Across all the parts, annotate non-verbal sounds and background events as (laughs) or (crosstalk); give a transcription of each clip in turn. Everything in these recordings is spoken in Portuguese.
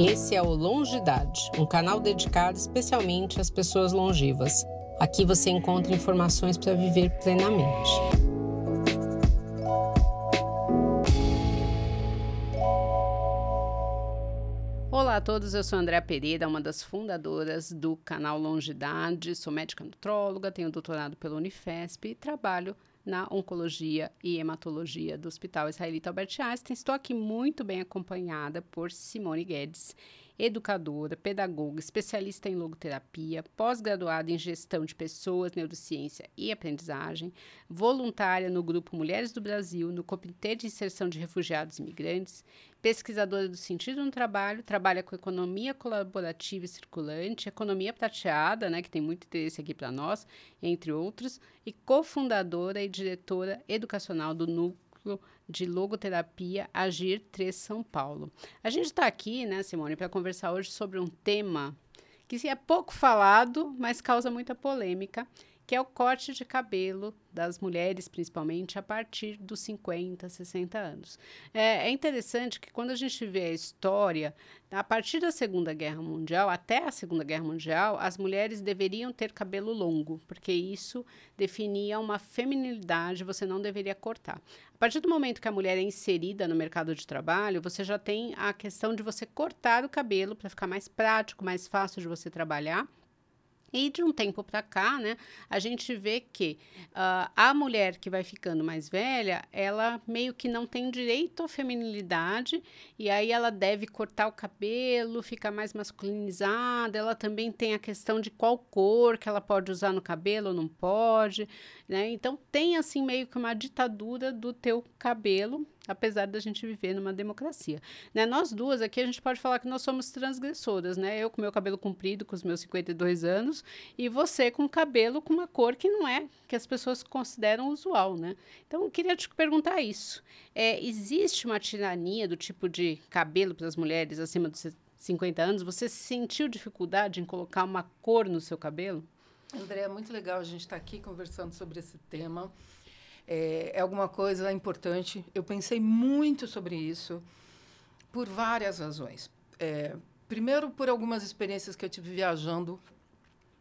Esse é o Longidade, um canal dedicado especialmente às pessoas longevas. Aqui você encontra informações para viver plenamente. Olá a todos, eu sou Andréa Pereira, uma das fundadoras do canal Longidade. Sou médica nutróloga, tenho doutorado pela Unifesp e trabalho na Oncologia e Hematologia do Hospital Israelita Albert Einstein. Estou aqui muito bem acompanhada por Simone Guedes, educadora, pedagoga, especialista em logoterapia, pós-graduada em gestão de pessoas, neurociência e aprendizagem, voluntária no grupo Mulheres do Brasil, no Comitê de Inserção de Refugiados e Imigrantes, pesquisadora do sentido no trabalho, trabalha com economia colaborativa e circulante, economia prateada, né, que tem muito interesse aqui para nós, entre outros, e cofundadora e diretora educacional do Núcleo de Logoterapia Agir 3 São Paulo. A gente está aqui, né, Simone, para conversar hoje sobre um tema que é pouco falado, mas causa muita polêmica, que é o corte de cabelo das mulheres, principalmente, a partir dos 50, 60 anos. É, é, interessante que quando a gente vê a história, a partir da Segunda Guerra Mundial, até a Segunda Guerra Mundial, as mulheres deveriam ter cabelo longo, porque isso definia uma feminilidade, você não deveria cortar. A partir do momento que a mulher é inserida no mercado de trabalho, você já tem a questão de você cortar o cabelo para ficar mais prático, mais fácil de você trabalhar. E de um tempo para cá, né, a gente vê que uh, a mulher que vai ficando mais velha, ela meio que não tem direito à feminilidade, e aí ela deve cortar o cabelo, ficar mais masculinizada. Ela também tem a questão de qual cor que ela pode usar no cabelo ou não pode, né? Então tem assim meio que uma ditadura do teu cabelo apesar da gente viver numa democracia. Né? Nós duas aqui, a gente pode falar que nós somos transgressoras, né? Eu com meu cabelo comprido, com os meus 52 anos, e você com cabelo com uma cor que não é, que as pessoas consideram usual, né? Então, eu queria te perguntar isso. É, existe uma tirania do tipo de cabelo para as mulheres acima dos 50 anos? Você sentiu dificuldade em colocar uma cor no seu cabelo? André, é muito legal a gente estar tá aqui conversando sobre esse tema é, é alguma coisa importante. Eu pensei muito sobre isso por várias razões. É, primeiro, por algumas experiências que eu tive viajando,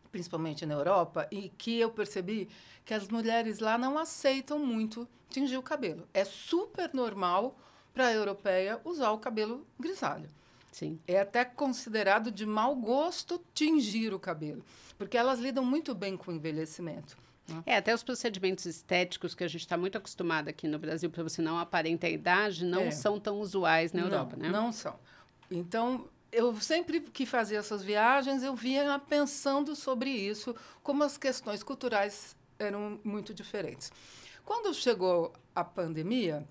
principalmente na Europa, e que eu percebi que as mulheres lá não aceitam muito tingir o cabelo. É super normal para a europeia usar o cabelo grisalho. Sim. É até considerado de mau gosto tingir o cabelo, porque elas lidam muito bem com o envelhecimento. É, até os procedimentos estéticos que a gente está muito acostumado aqui no Brasil para você não aparentar a idade não é. são tão usuais na Europa, não, né? Não são. Então, eu sempre que fazia essas viagens, eu vinha pensando sobre isso, como as questões culturais eram muito diferentes. Quando chegou a pandemia,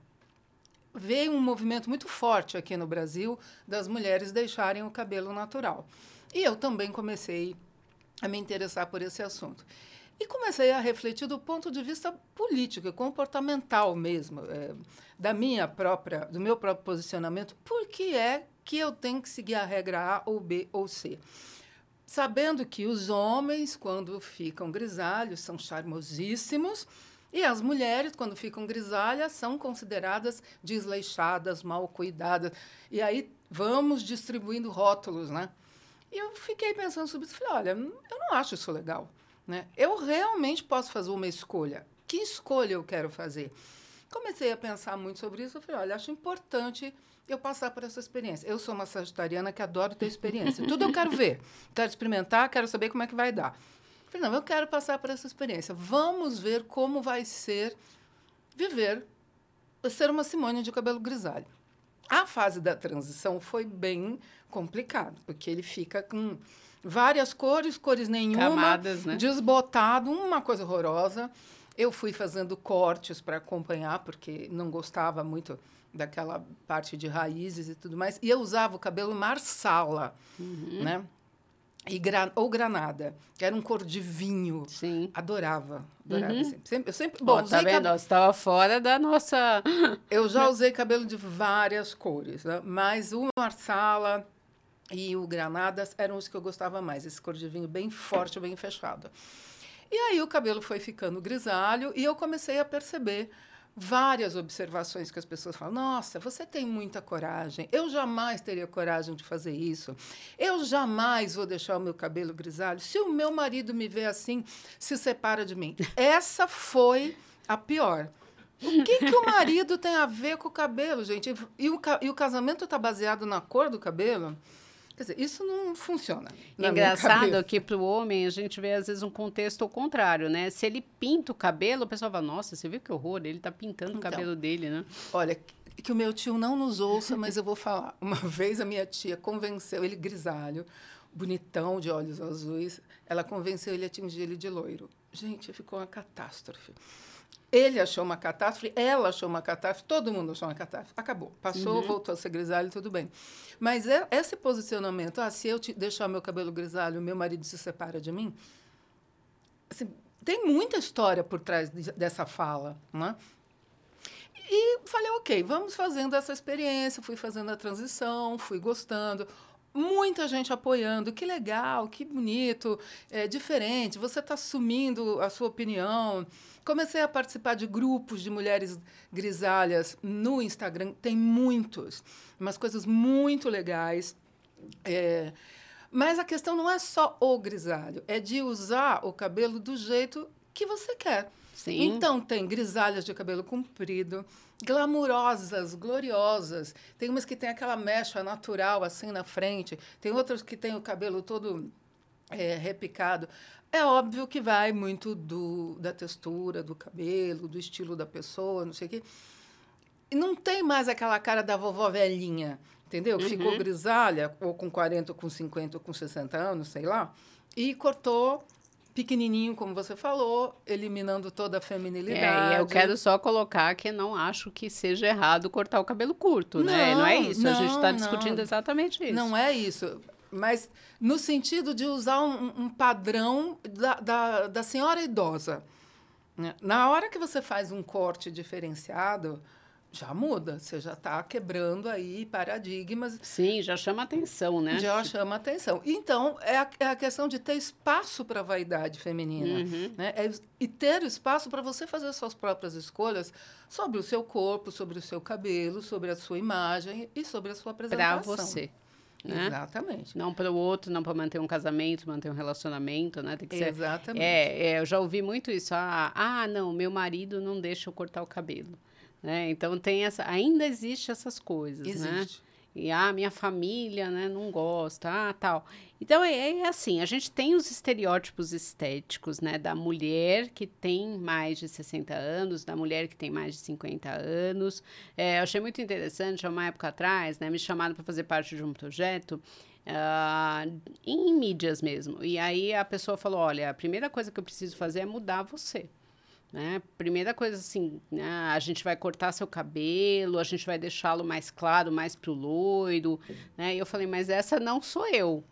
veio um movimento muito forte aqui no Brasil das mulheres deixarem o cabelo natural. E eu também comecei a me interessar por esse assunto. E comecei a refletir do ponto de vista político comportamental mesmo, é, da minha própria, do meu próprio posicionamento, por que é que eu tenho que seguir a regra A ou B ou C? Sabendo que os homens, quando ficam grisalhos, são charmosíssimos, e as mulheres, quando ficam grisalhas, são consideradas desleixadas, mal cuidadas. E aí vamos distribuindo rótulos, né? E eu fiquei pensando sobre isso. Falei, olha, eu não acho isso legal. Né? Eu realmente posso fazer uma escolha. Que escolha eu quero fazer? Comecei a pensar muito sobre isso. Eu falei, olha, acho importante eu passar por essa experiência. Eu sou uma sagitariana que adoro ter experiência. Tudo eu quero ver. Quero experimentar, quero saber como é que vai dar. Eu falei, não, eu quero passar por essa experiência. Vamos ver como vai ser viver, ser uma Simone de cabelo grisalho. A fase da transição foi bem complicada, porque ele fica com várias cores, cores nenhuma, Camadas, né? desbotado, uma coisa horrorosa. Eu fui fazendo cortes para acompanhar, porque não gostava muito daquela parte de raízes e tudo mais. E eu usava o cabelo marsala, uhum. né? E gra ou granada, que era um cor de vinho. Sim. Adorava. Adorava. Uhum. Sempre, sempre, eu sempre, bom, oh, tá vendo? Cab... Você estava fora da nossa... eu já (laughs) usei cabelo de várias cores, né? mas o marsala e o Granadas eram os que eu gostava mais, esse cor de vinho bem forte, bem fechado. E aí o cabelo foi ficando grisalho e eu comecei a perceber várias observações que as pessoas falam: Nossa, você tem muita coragem. Eu jamais teria coragem de fazer isso. Eu jamais vou deixar o meu cabelo grisalho. Se o meu marido me vê assim, se separa de mim. Essa foi a pior. O que, que o marido tem a ver com o cabelo, gente? E o, e o casamento está baseado na cor do cabelo? Quer dizer, isso não funciona. Engraçado que para o homem a gente vê às vezes um contexto ao contrário, né? Se ele pinta o cabelo, o pessoal fala, nossa, você viu que horror, ele está pintando então, o cabelo dele, né? Olha, que o meu tio não nos ouça, mas eu vou falar. (laughs) Uma vez a minha tia convenceu ele grisalho, bonitão, de olhos azuis, ela convenceu ele a tingir ele de loiro. Gente, ficou uma catástrofe. Ele achou uma catástrofe, ela achou uma catástrofe, todo mundo achou uma catástrofe. Acabou. Passou, uhum. voltou a ser grisalho, tudo bem. Mas é, esse posicionamento, ah, se eu deixar meu cabelo grisalho, meu marido se separa de mim, assim, tem muita história por trás de, dessa fala, né? E falei, ok, vamos fazendo essa experiência. Fui fazendo a transição, fui gostando muita gente apoiando. Que legal, que bonito, é diferente. Você está assumindo a sua opinião. Comecei a participar de grupos de mulheres grisalhas no Instagram. Tem muitos, umas coisas muito legais. É, mas a questão não é só o grisalho, é de usar o cabelo do jeito que você quer. Sim. Então, tem grisalhas de cabelo comprido, glamurosas, gloriosas. Tem umas que tem aquela mecha natural assim na frente, tem outras que tem o cabelo todo é, repicado. É óbvio que vai muito do, da textura do cabelo, do estilo da pessoa, não sei o quê. E não tem mais aquela cara da vovó velhinha, entendeu? Uhum. Ficou grisalha, ou com 40, ou com 50, ou com 60 anos, sei lá, e cortou pequenininho, como você falou, eliminando toda a feminilidade. É, eu quero só colocar que não acho que seja errado cortar o cabelo curto, não, né? Não é isso. Não, a gente está discutindo exatamente isso. Não é isso. Mas no sentido de usar um, um padrão da, da, da senhora idosa. Na hora que você faz um corte diferenciado, já muda, você já está quebrando aí paradigmas. Sim, já chama atenção, né? Já chama atenção. Então, é a, é a questão de ter espaço para a vaidade feminina. Uhum. Né? É, e ter espaço para você fazer suas próprias escolhas sobre o seu corpo, sobre o seu cabelo, sobre a sua imagem e sobre a sua apresentação. Para você. Né? Exatamente. Não para o outro, não para manter um casamento, manter um relacionamento, né? Tem que ser. Exatamente. É, é, eu já ouvi muito isso. Ah, ah, não, meu marido não deixa eu cortar o cabelo. Né? Então tem essa, ainda existe essas coisas, né? existe. né? E a ah, minha família, né, não gosta, ah, tal. Então é, é, assim, a gente tem os estereótipos estéticos, né, da mulher que tem mais de 60 anos, da mulher que tem mais de 50 anos. É, eu achei muito interessante, há uma época atrás, né, me chamaram para fazer parte de um projeto Uh, em mídias mesmo. E aí a pessoa falou: olha, a primeira coisa que eu preciso fazer é mudar você. Né? Primeira coisa assim, né? a gente vai cortar seu cabelo, a gente vai deixá-lo mais claro, mais pro loiro, né? E eu falei, mas essa não sou eu.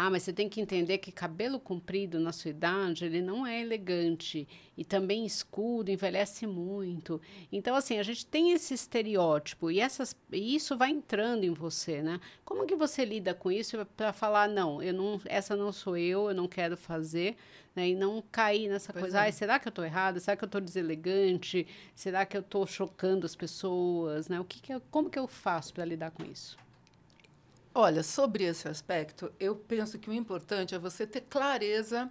Ah, mas você tem que entender que cabelo comprido na sua idade, ele não é elegante. E também escuro, envelhece muito. Então, assim, a gente tem esse estereótipo e, essas, e isso vai entrando em você, né? Como que você lida com isso para falar, não, eu não, essa não sou eu, eu não quero fazer, né? E não cair nessa pois coisa, é. será que eu estou errada? Será que eu estou deselegante? Será que eu estou chocando as pessoas, né? O que, que eu, como que eu faço para lidar com isso? Olha, sobre esse aspecto, eu penso que o importante é você ter clareza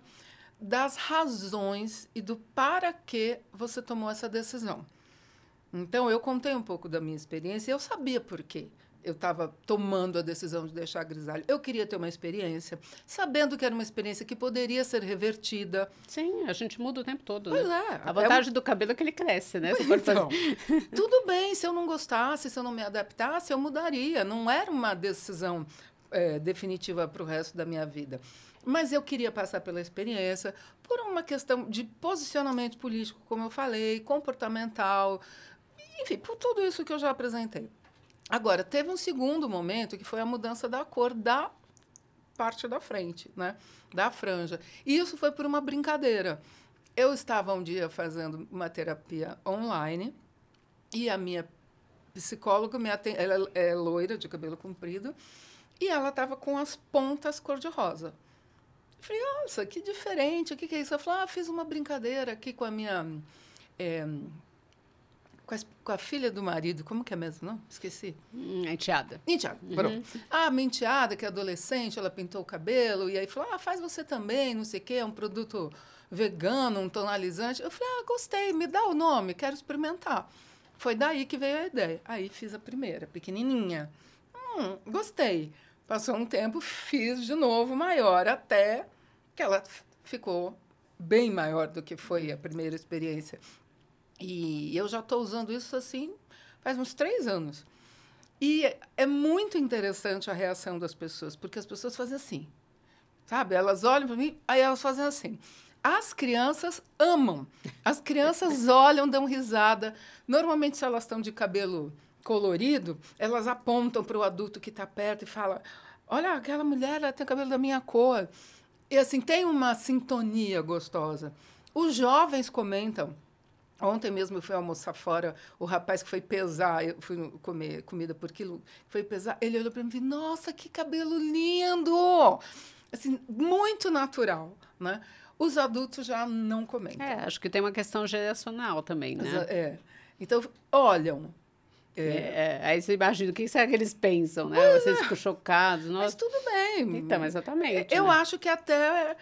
das razões e do para que você tomou essa decisão. Então, eu contei um pouco da minha experiência e eu sabia por quê eu estava tomando a decisão de deixar a grisalha. Eu queria ter uma experiência, sabendo que era uma experiência que poderia ser revertida. Sim, a gente muda o tempo todo. Pois né? é. A vantagem é um... do cabelo é que ele cresce, né? (laughs) Então, tudo bem, se eu não gostasse, se eu não me adaptasse, eu mudaria. Não era uma decisão é, definitiva para o resto da minha vida. Mas eu queria passar pela experiência por uma questão de posicionamento político, como eu falei, comportamental, enfim, por tudo isso que eu já apresentei. Agora, teve um segundo momento que foi a mudança da cor da parte da frente, né? Da franja. E isso foi por uma brincadeira. Eu estava um dia fazendo uma terapia online e a minha psicóloga me atende, ela é loira, de cabelo comprido, e ela estava com as pontas cor-de-rosa. Falei, nossa, que diferente, o que, que é isso? Ela falou, ah, fiz uma brincadeira aqui com a minha é, com a, com a, filha do marido, como que é mesmo, não? Esqueci. Hum, enteada. Enteada, uhum. pronto. Ah, minha enteada, que é adolescente, ela pintou o cabelo, e aí falou, ah, faz você também, não sei o quê, é um produto vegano, um tonalizante. Eu falei, ah, gostei, me dá o nome, quero experimentar. Foi daí que veio a ideia. Aí fiz a primeira, pequenininha. Hum, gostei. Passou um tempo, fiz de novo maior, até que ela ficou bem maior do que foi a primeira experiência. E eu já estou usando isso assim faz uns três anos. E é muito interessante a reação das pessoas, porque as pessoas fazem assim, sabe? Elas olham para mim, aí elas fazem assim. As crianças amam. As crianças (laughs) olham, dão risada. Normalmente, se elas estão de cabelo colorido, elas apontam para o adulto que está perto e falam: Olha, aquela mulher ela tem cabelo da minha cor. E assim, tem uma sintonia gostosa. Os jovens comentam. Ontem mesmo eu fui almoçar fora, o rapaz que foi pesar, eu fui comer comida por quilo, foi pesar, ele olhou para mim e disse, nossa, que cabelo lindo! Assim, muito natural, né? Os adultos já não comentam. É, acho que tem uma questão geracional também, né? É. Então, olham, é. É, aí você imagina, o que será que eles pensam, né? Pois Vocês é. ficam chocados. Nossa. Mas tudo bem. Então, exatamente. Eu né? acho que até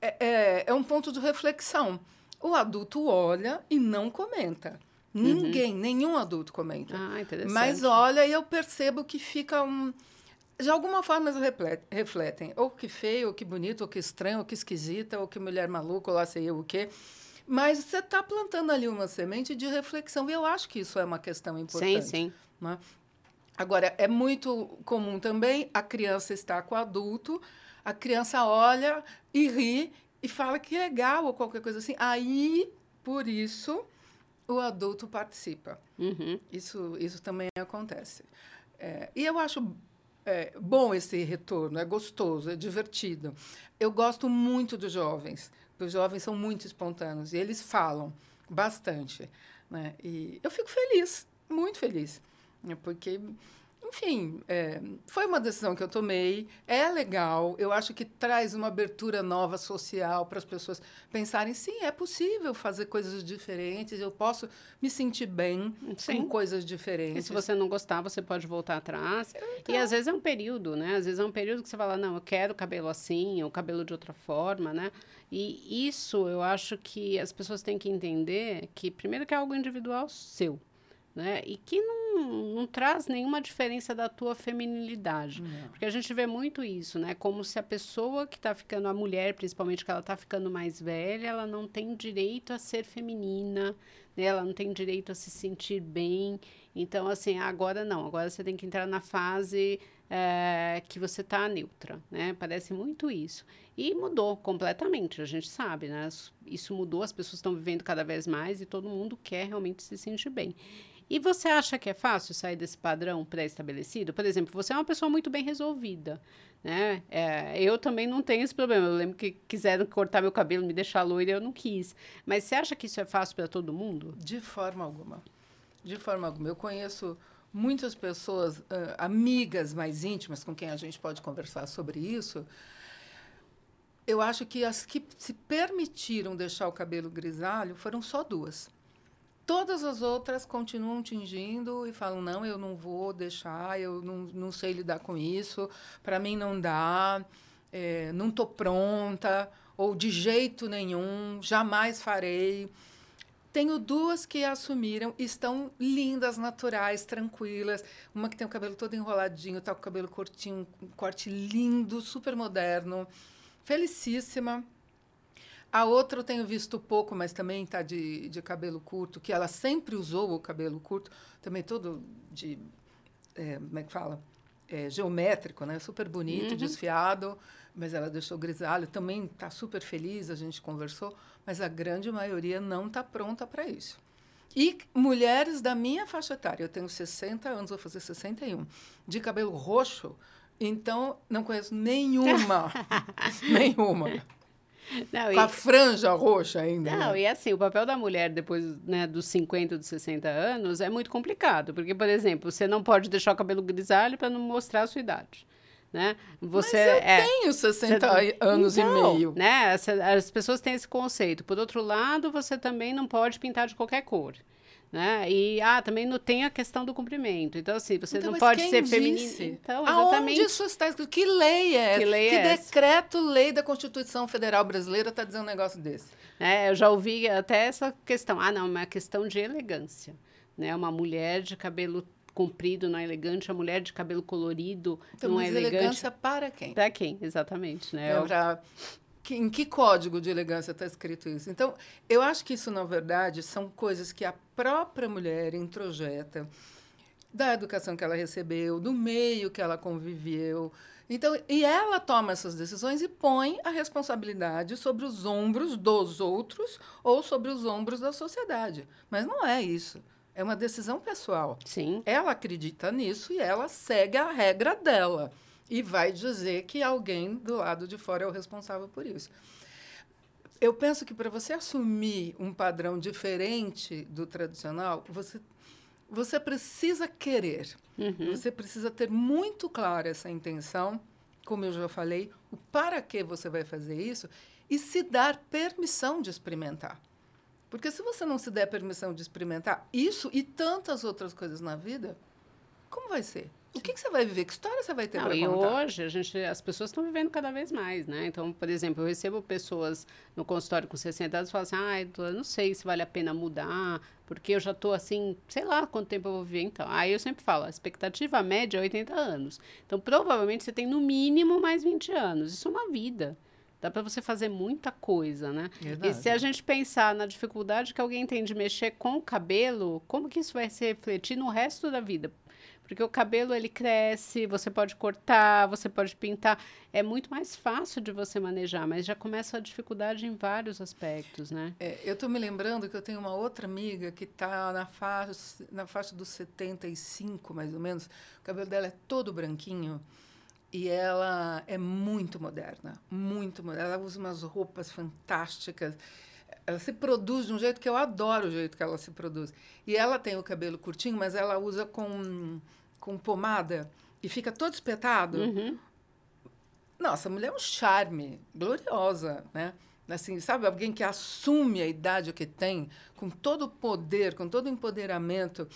é, é, é, um ponto de reflexão. O adulto olha e não comenta. Ninguém, uhum. nenhum adulto comenta. Ah, interessante. Mas olha e eu percebo que fica um... De alguma forma eles refletem. Ou que feio, ou que bonito, ou que estranho, ou que esquisita, ou que mulher maluca, ou lá sei eu o quê. Mas você está plantando ali uma semente de reflexão. E eu acho que isso é uma questão importante. Sim, sim. Né? Agora, é muito comum também a criança estar com o adulto, a criança olha e ri e fala que legal ou qualquer coisa assim. Aí, por isso, o adulto participa. Uhum. Isso, isso também acontece. É, e eu acho é, bom esse retorno, é gostoso, é divertido. Eu gosto muito dos jovens, os jovens são muito espontâneos e eles falam bastante. Né? E eu fico feliz, muito feliz, né? porque enfim, é, foi uma decisão que eu tomei, é legal, eu acho que traz uma abertura nova social para as pessoas pensarem, sim, é possível fazer coisas diferentes, eu posso me sentir bem sim. com coisas diferentes. E se você não gostar, você pode voltar atrás. Então, e às vezes é um período, né? Às vezes é um período que você fala, não, eu quero cabelo assim, ou cabelo de outra forma, né? E isso eu acho que as pessoas têm que entender que, primeiro, que é algo individual seu né? E que não, não traz nenhuma diferença da tua feminilidade. Não. Porque a gente vê muito isso, né? Como se a pessoa que está ficando, a mulher, principalmente, que ela está ficando mais velha, ela não tem direito a ser feminina, né? ela não tem direito a se sentir bem. Então, assim, agora não, agora você tem que entrar na fase é, que você está neutra, né? Parece muito isso. E mudou completamente, a gente sabe, né? Isso mudou, as pessoas estão vivendo cada vez mais e todo mundo quer realmente se sentir bem. E você acha que é fácil sair desse padrão pré-estabelecido? Por exemplo, você é uma pessoa muito bem resolvida, né? É, eu também não tenho esse problema. Eu lembro que quiseram cortar meu cabelo, me deixar loira, eu não quis. Mas você acha que isso é fácil para todo mundo? De forma alguma. De forma alguma. Eu conheço muitas pessoas, uh, amigas mais íntimas, com quem a gente pode conversar sobre isso. Eu acho que as que se permitiram deixar o cabelo grisalho foram só duas. Todas as outras continuam tingindo e falam: não, eu não vou deixar, eu não, não sei lidar com isso, para mim não dá, é, não estou pronta, ou de jeito nenhum, jamais farei. Tenho duas que assumiram, estão lindas, naturais, tranquilas. Uma que tem o cabelo todo enroladinho, está com o cabelo curtinho, um corte lindo, super moderno. Felicíssima. A outra eu tenho visto pouco, mas também está de, de cabelo curto, que ela sempre usou o cabelo curto, também todo de. É, como é que fala? É, geométrico, né? Super bonito, uhum. desfiado, mas ela deixou grisalho. Também está super feliz, a gente conversou, mas a grande maioria não está pronta para isso. E mulheres da minha faixa etária, eu tenho 60 anos, vou fazer 61, de cabelo roxo, então não conheço nenhuma, (laughs) nenhuma. Não, com e... a franja roxa ainda. Não, né? e assim, o papel da mulher depois né, dos 50, dos 60 anos é muito complicado. Porque, por exemplo, você não pode deixar o cabelo grisalho para não mostrar a sua idade. Né? Você Mas eu é, tenho 60 você, anos então, e meio. Né? As, as pessoas têm esse conceito. Por outro lado, você também não pode pintar de qualquer cor. Né? E ah, também não tem a questão do cumprimento. Então, assim, você Então, não pode ser feminino. Então, Aonde exatamente. isso está escrito? Que lei é essa? Que lei que é essa? decreto-lei da Constituição Federal Brasileira está dizendo um negócio desse? É, eu já ouvi até essa questão. Ah, não, é uma questão de elegância. Né? Uma mulher de cabelo comprido não é elegante, a mulher de cabelo colorido Então, não é mas elegante. elegância para quem? Para quem? Exatamente. Né? É pra- que- em que código de elegância está escrito isso? Então, eu acho que isso, na verdade, são coisas que a própria mulher introjeta da educação que ela recebeu, do meio que ela conviveu. Então, e ela toma essas decisões e põe a responsabilidade sobre os ombros dos outros ou sobre os ombros da sociedade. Mas não é isso. É uma decisão pessoal. Sim. Ela acredita nisso e ela segue a regra dela. E vai dizer que alguém do lado de fora é o responsável por isso. Eu penso que para você assumir um padrão diferente do tradicional, você, você precisa querer. Uhum. Você precisa ter muito clara essa intenção, como eu já falei, o para que você vai fazer isso e se dar permissão de experimentar. Porque se você não se der permissão de experimentar isso e tantas outras coisas na vida, como vai ser? O que, que você vai viver? Que história você vai ter para e contar? hoje a gente, as pessoas estão vivendo cada vez mais, né? Então, por exemplo, eu recebo pessoas no consultório com 60 anos e falam assim, ah, eu não sei se vale a pena mudar, porque eu já estou assim, sei lá quanto tempo eu vou viver então. Aí eu sempre falo, a expectativa média é 80 anos. Então, provavelmente você tem no mínimo mais 20 anos. Isso é uma vida. Dá para você fazer muita coisa, né? Verdade. E se a gente pensar na dificuldade que alguém tem de mexer com o cabelo, como que isso vai se refletir no resto da vida? Porque o cabelo ele cresce, você pode cortar, você pode pintar. É muito mais fácil de você manejar, mas já começa a dificuldade em vários aspectos, né? É, eu estou me lembrando que eu tenho uma outra amiga que está na faixa, na faixa dos 75, mais ou menos. O cabelo dela é todo branquinho e ela é muito moderna, muito moderna. Ela usa umas roupas fantásticas. Ela se produz de um jeito que eu adoro o jeito que ela se produz. E ela tem o cabelo curtinho, mas ela usa com, com pomada e fica todo espetado. Uhum. Nossa, a mulher é um charme, gloriosa, né? Assim, sabe, alguém que assume a idade que tem, com todo o poder, com todo o empoderamento,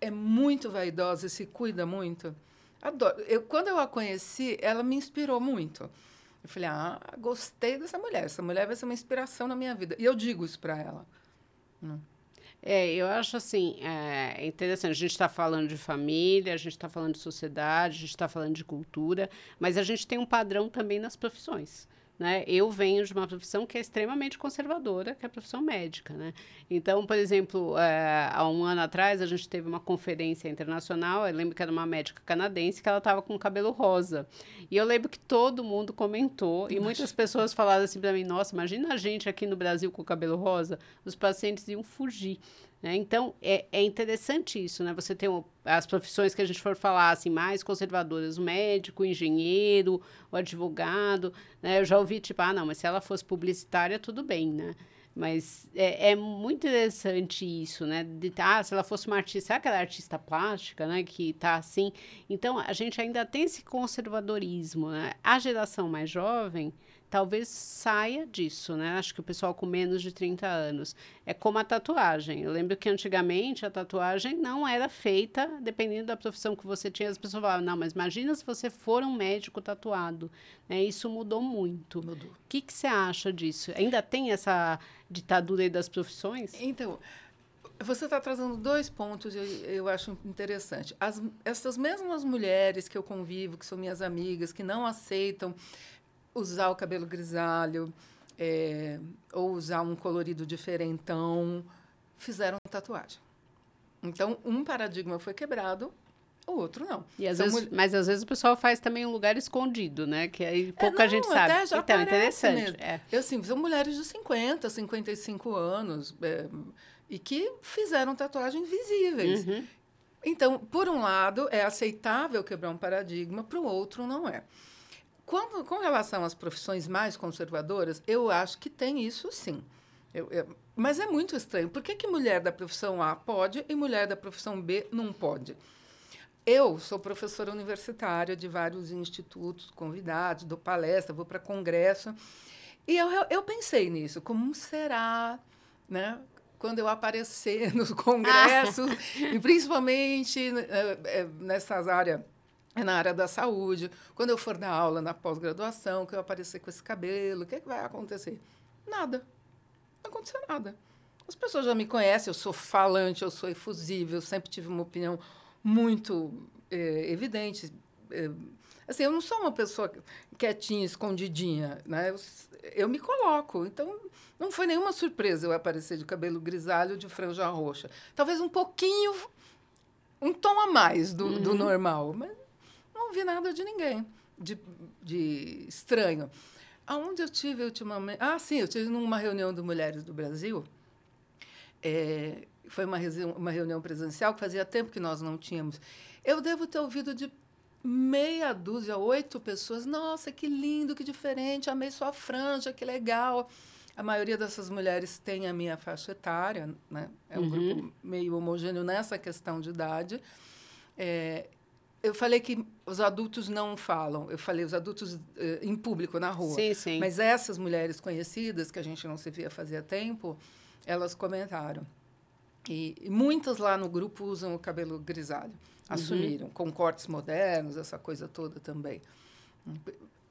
é muito vaidosa e se cuida muito. Adoro. Eu, quando eu a conheci, ela me inspirou muito. Eu falei, ah, gostei dessa mulher. Essa mulher vai ser uma inspiração na minha vida. E eu digo isso para ela. É, eu acho assim, é interessante. A gente está falando de família, a gente está falando de sociedade, a gente está falando de cultura, mas a gente tem um padrão também nas profissões. Né? Eu venho de uma profissão que é extremamente conservadora, que é a profissão médica. Né? Então, por exemplo, é, há um ano atrás, a gente teve uma conferência internacional. Eu lembro que era uma médica canadense que ela estava com o cabelo rosa. E eu lembro que todo mundo comentou, e muitas pessoas falaram assim para mim: Nossa, imagina a gente aqui no Brasil com o cabelo rosa, os pacientes iam fugir. Né? Então, é, é interessante isso, né? Você tem as profissões que a gente for falar assim, mais conservadoras, o médico, o engenheiro, o advogado. Né? Eu já ouvi, tipo, ah, não, mas se ela fosse publicitária, tudo bem, né? Mas é, é muito interessante isso, né? De, ah, se ela fosse uma artista, sabe aquela artista plástica, né? Que tá assim. Então, a gente ainda tem esse conservadorismo, né? A geração mais jovem talvez saia disso, né? Acho que o pessoal com menos de 30 anos. É como a tatuagem. Eu lembro que antigamente a tatuagem não era feita dependendo da profissão que você tinha. As pessoas falavam, não, mas imagina se você for um médico tatuado. Né? Isso mudou muito. Mudou. O que, que você acha disso? Ainda tem essa ditadura aí das profissões? Então, você está trazendo dois pontos eu, eu acho interessante. As, essas mesmas mulheres que eu convivo, que são minhas amigas, que não aceitam usar o cabelo grisalho é, ou usar um colorido diferentão, fizeram tatuagem. Então, um paradigma foi quebrado, o outro não. E às vezes, mul- mas às vezes o pessoal faz também um lugar escondido, né? Que aí pouca não, gente sabe. então, interessante. É. Eu, assim, são mulheres de 50, 55 anos é, e que fizeram tatuagens visíveis. Uhum. Então, por um lado, é aceitável quebrar um paradigma, para o outro, não é. Quando, com relação às profissões mais conservadoras, eu acho que tem isso sim. Eu- eu- mas é muito estranho. Por que, que mulher da profissão A pode e mulher da profissão B não pode? Eu sou professora universitária de vários institutos convidados, dou palestra, vou para congresso. E eu, eu pensei nisso, como será, né? quando eu aparecer (laughs) nos congressos, e principalmente é, é, nessas áreas (laughs) na área da saúde, quando eu for dar aula na pós-graduação, que eu aparecer com esse cabelo, o que, é que vai acontecer? Nada. Não vai acontecer nada. As pessoas já me conhecem, eu sou falante, eu sou efusível, sempre tive uma opinião muito é, evidente. É, assim, eu não sou uma pessoa quietinha, escondidinha, né? Eu, eu me coloco. Então, não foi nenhuma surpresa eu aparecer de cabelo grisalho, de franja roxa. Talvez um pouquinho, um tom a mais do, uhum. do normal, mas não vi nada de ninguém, de, de estranho. Aonde eu tive ultimamente... Ah, sim, eu tive numa reunião de mulheres do Brasil. É, foi uma, uma reunião presencial que fazia tempo que nós não tínhamos. Eu devo ter ouvido de meia dúzia, oito pessoas. Nossa, que lindo, que diferente, amei sua franja, que legal. A maioria dessas mulheres tem a minha faixa etária, né? é um uhum. grupo meio homogêneo nessa questão de idade. É, eu falei que os adultos não falam, eu falei os adultos uh, em público, na rua. Sim, sim. Mas essas mulheres conhecidas, que a gente não se via fazia tempo, elas comentaram. E, e muitas lá no grupo usam o cabelo grisalho, uhum. assumiram, com cortes modernos, essa coisa toda também.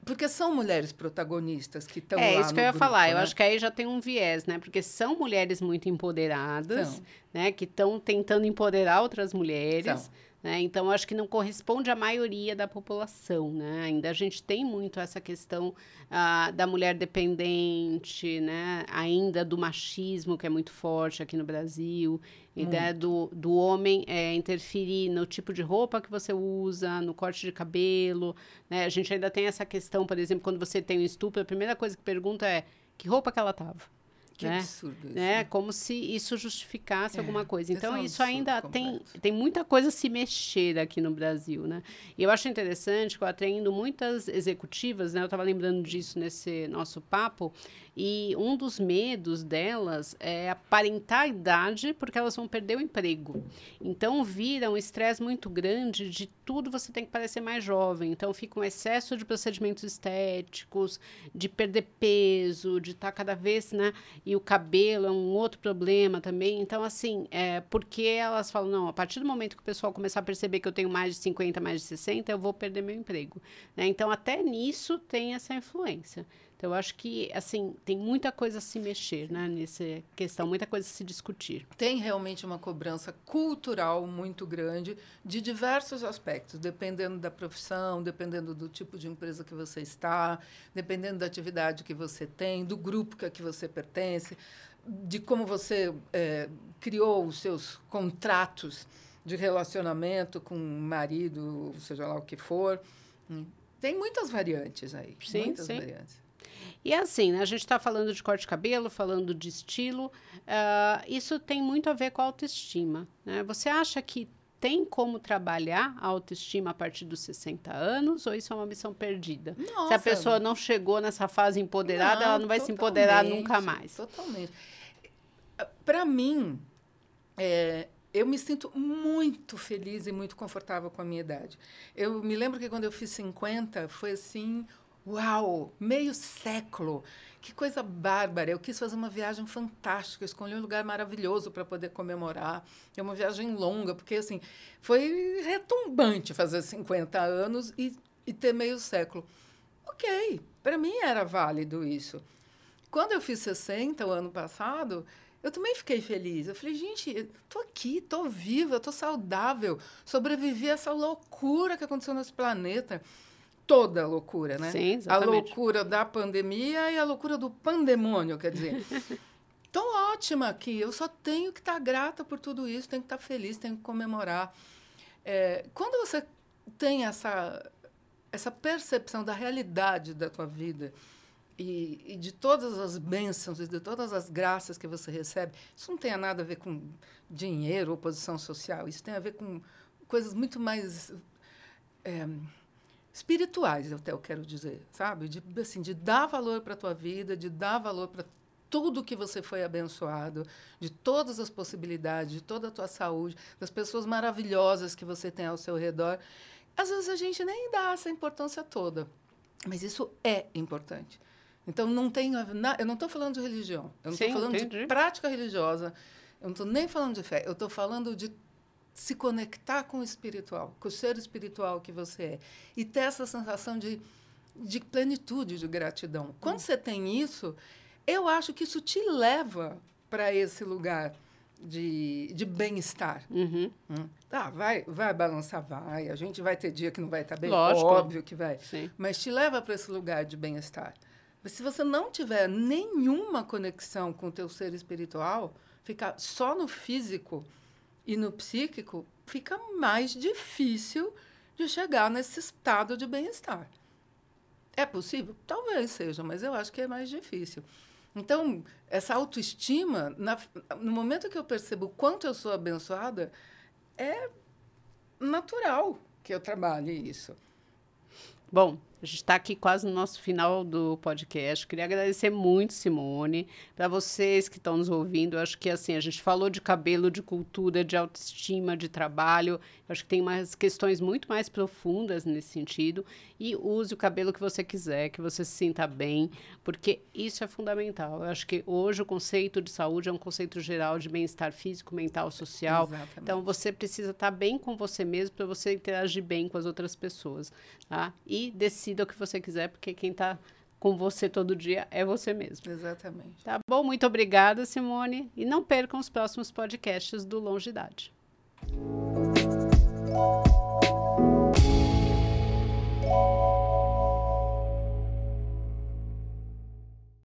Porque são mulheres protagonistas que estão é, lá. É isso que eu ia grupo, falar. Né? Eu acho que aí já tem um viés, né? Porque são mulheres muito empoderadas, são. né? Que estão tentando empoderar outras mulheres. São. Né? Então, acho que não corresponde à maioria da população. Né? Ainda a gente tem muito essa questão ah, da mulher dependente, né? ainda do machismo, que é muito forte aqui no Brasil, e né? do, do homem é, interferir no tipo de roupa que você usa, no corte de cabelo. Né? A gente ainda tem essa questão, por exemplo, quando você tem um estupro, a primeira coisa que pergunta é que roupa que ela estava. Que né? absurdo isso. Né? Como se isso justificasse é, alguma coisa. Então, é um isso ainda tem, tem muita coisa a se mexer aqui no Brasil, né? E eu acho interessante que eu atendo muitas executivas, né? Eu estava lembrando disso nesse nosso papo, e um dos medos delas é aparentar a idade, porque elas vão perder o emprego. Então, vira um estresse muito grande de tudo você tem que parecer mais jovem. Então, fica um excesso de procedimentos estéticos, de perder peso, de estar tá cada vez, né? E o cabelo é um outro problema também. Então, assim, é porque elas falam, não, a partir do momento que o pessoal começar a perceber que eu tenho mais de 50, mais de 60, eu vou perder meu emprego. Né? Então, até nisso tem essa influência. Então, eu acho que, assim, tem muita coisa a se mexer, né, nessa questão, muita coisa a se discutir. Tem realmente uma cobrança cultural muito grande de diversos aspectos, dependendo da profissão, dependendo do tipo de empresa que você está, dependendo da atividade que você tem, do grupo que, a que você pertence, de como você é, criou os seus contratos de relacionamento com o marido, seja lá o que for. Hum, tem muitas variantes aí. Sim, muitas sim. variantes. E é assim, né, a gente está falando de corte de cabelo, falando de estilo, uh, isso tem muito a ver com a autoestima. Né? Você acha que tem como trabalhar a autoestima a partir dos 60 anos ou isso é uma missão perdida? Nossa, se a pessoa não chegou nessa fase empoderada, não, ela não vai se empoderar nunca mais. Totalmente. Para mim, é, eu me sinto muito feliz e muito confortável com a minha idade. Eu me lembro que quando eu fiz 50, foi assim Uau, meio século. Que coisa bárbara. Eu quis fazer uma viagem fantástica, escolhi um lugar maravilhoso para poder comemorar. É uma viagem longa, porque assim, foi retumbante fazer 50 anos e, e ter meio século. OK, para mim era válido isso. Quando eu fiz 60 o ano passado, eu também fiquei feliz. Eu falei, gente, tô aqui, tô viva, tô saudável, sobrevivi a essa loucura que aconteceu nesse planeta toda a loucura, né? Sim, exatamente. A loucura da pandemia e a loucura do pandemônio, quer dizer. (laughs) Estou ótima aqui, eu só tenho que estar tá grata por tudo isso, tenho que estar tá feliz, tenho que comemorar. É, quando você tem essa, essa percepção da realidade da tua vida e, e, de todas as bênçãos e de todas as graças que você recebe, isso não tem nada a ver com dinheiro ou posição social, isso tem a ver com coisas muito mais... É, espirituais, eu até eu quero dizer, sabe? De, assim, de dar valor para a tua vida, de dar valor para tudo que você foi abençoado, de todas as possibilidades, de toda a tua saúde, das pessoas maravilhosas que você tem ao seu redor. Às vezes a gente nem dá essa importância toda, mas isso é importante. Então, não tem. Na, eu não estou falando de religião. Eu não estou falando entendi. de prática religiosa. Eu não estou nem falando de fé. Eu estou falando de se conectar com o espiritual, com o ser espiritual que você é. E ter essa sensação de, de plenitude, de gratidão. Quando hum. você tem isso, eu acho que isso te leva para esse lugar de, de bem-estar. Uhum. Hum. Tá, vai, vai balançar, vai. A gente vai ter dia que não vai estar tá bem, Lógico. óbvio que vai. Sim. Mas te leva para esse lugar de bem-estar. Mas se você não tiver nenhuma conexão com o teu ser espiritual, ficar só no físico e no psíquico, fica mais difícil de chegar nesse estado de bem-estar. É possível? Talvez seja, mas eu acho que é mais difícil. Então, essa autoestima, na, no momento que eu percebo quanto eu sou abençoada, é natural que eu trabalhe isso. Bom, a gente está aqui quase no nosso final do podcast. Queria agradecer muito, Simone, para vocês que estão nos ouvindo. Eu acho que assim a gente falou de cabelo, de cultura, de autoestima, de trabalho. Eu acho que tem umas questões muito mais profundas nesse sentido. E use o cabelo que você quiser, que você se sinta bem, porque isso é fundamental. Eu acho que hoje o conceito de saúde é um conceito geral de bem-estar físico, mental, social. Exatamente. Então você precisa estar tá bem com você mesmo para você interagir bem com as outras pessoas, tá? E decida o que você quiser, porque quem está com você todo dia é você mesmo. Exatamente. Tá bom? Muito obrigada, Simone. E não percam os próximos podcasts do Longidade. Música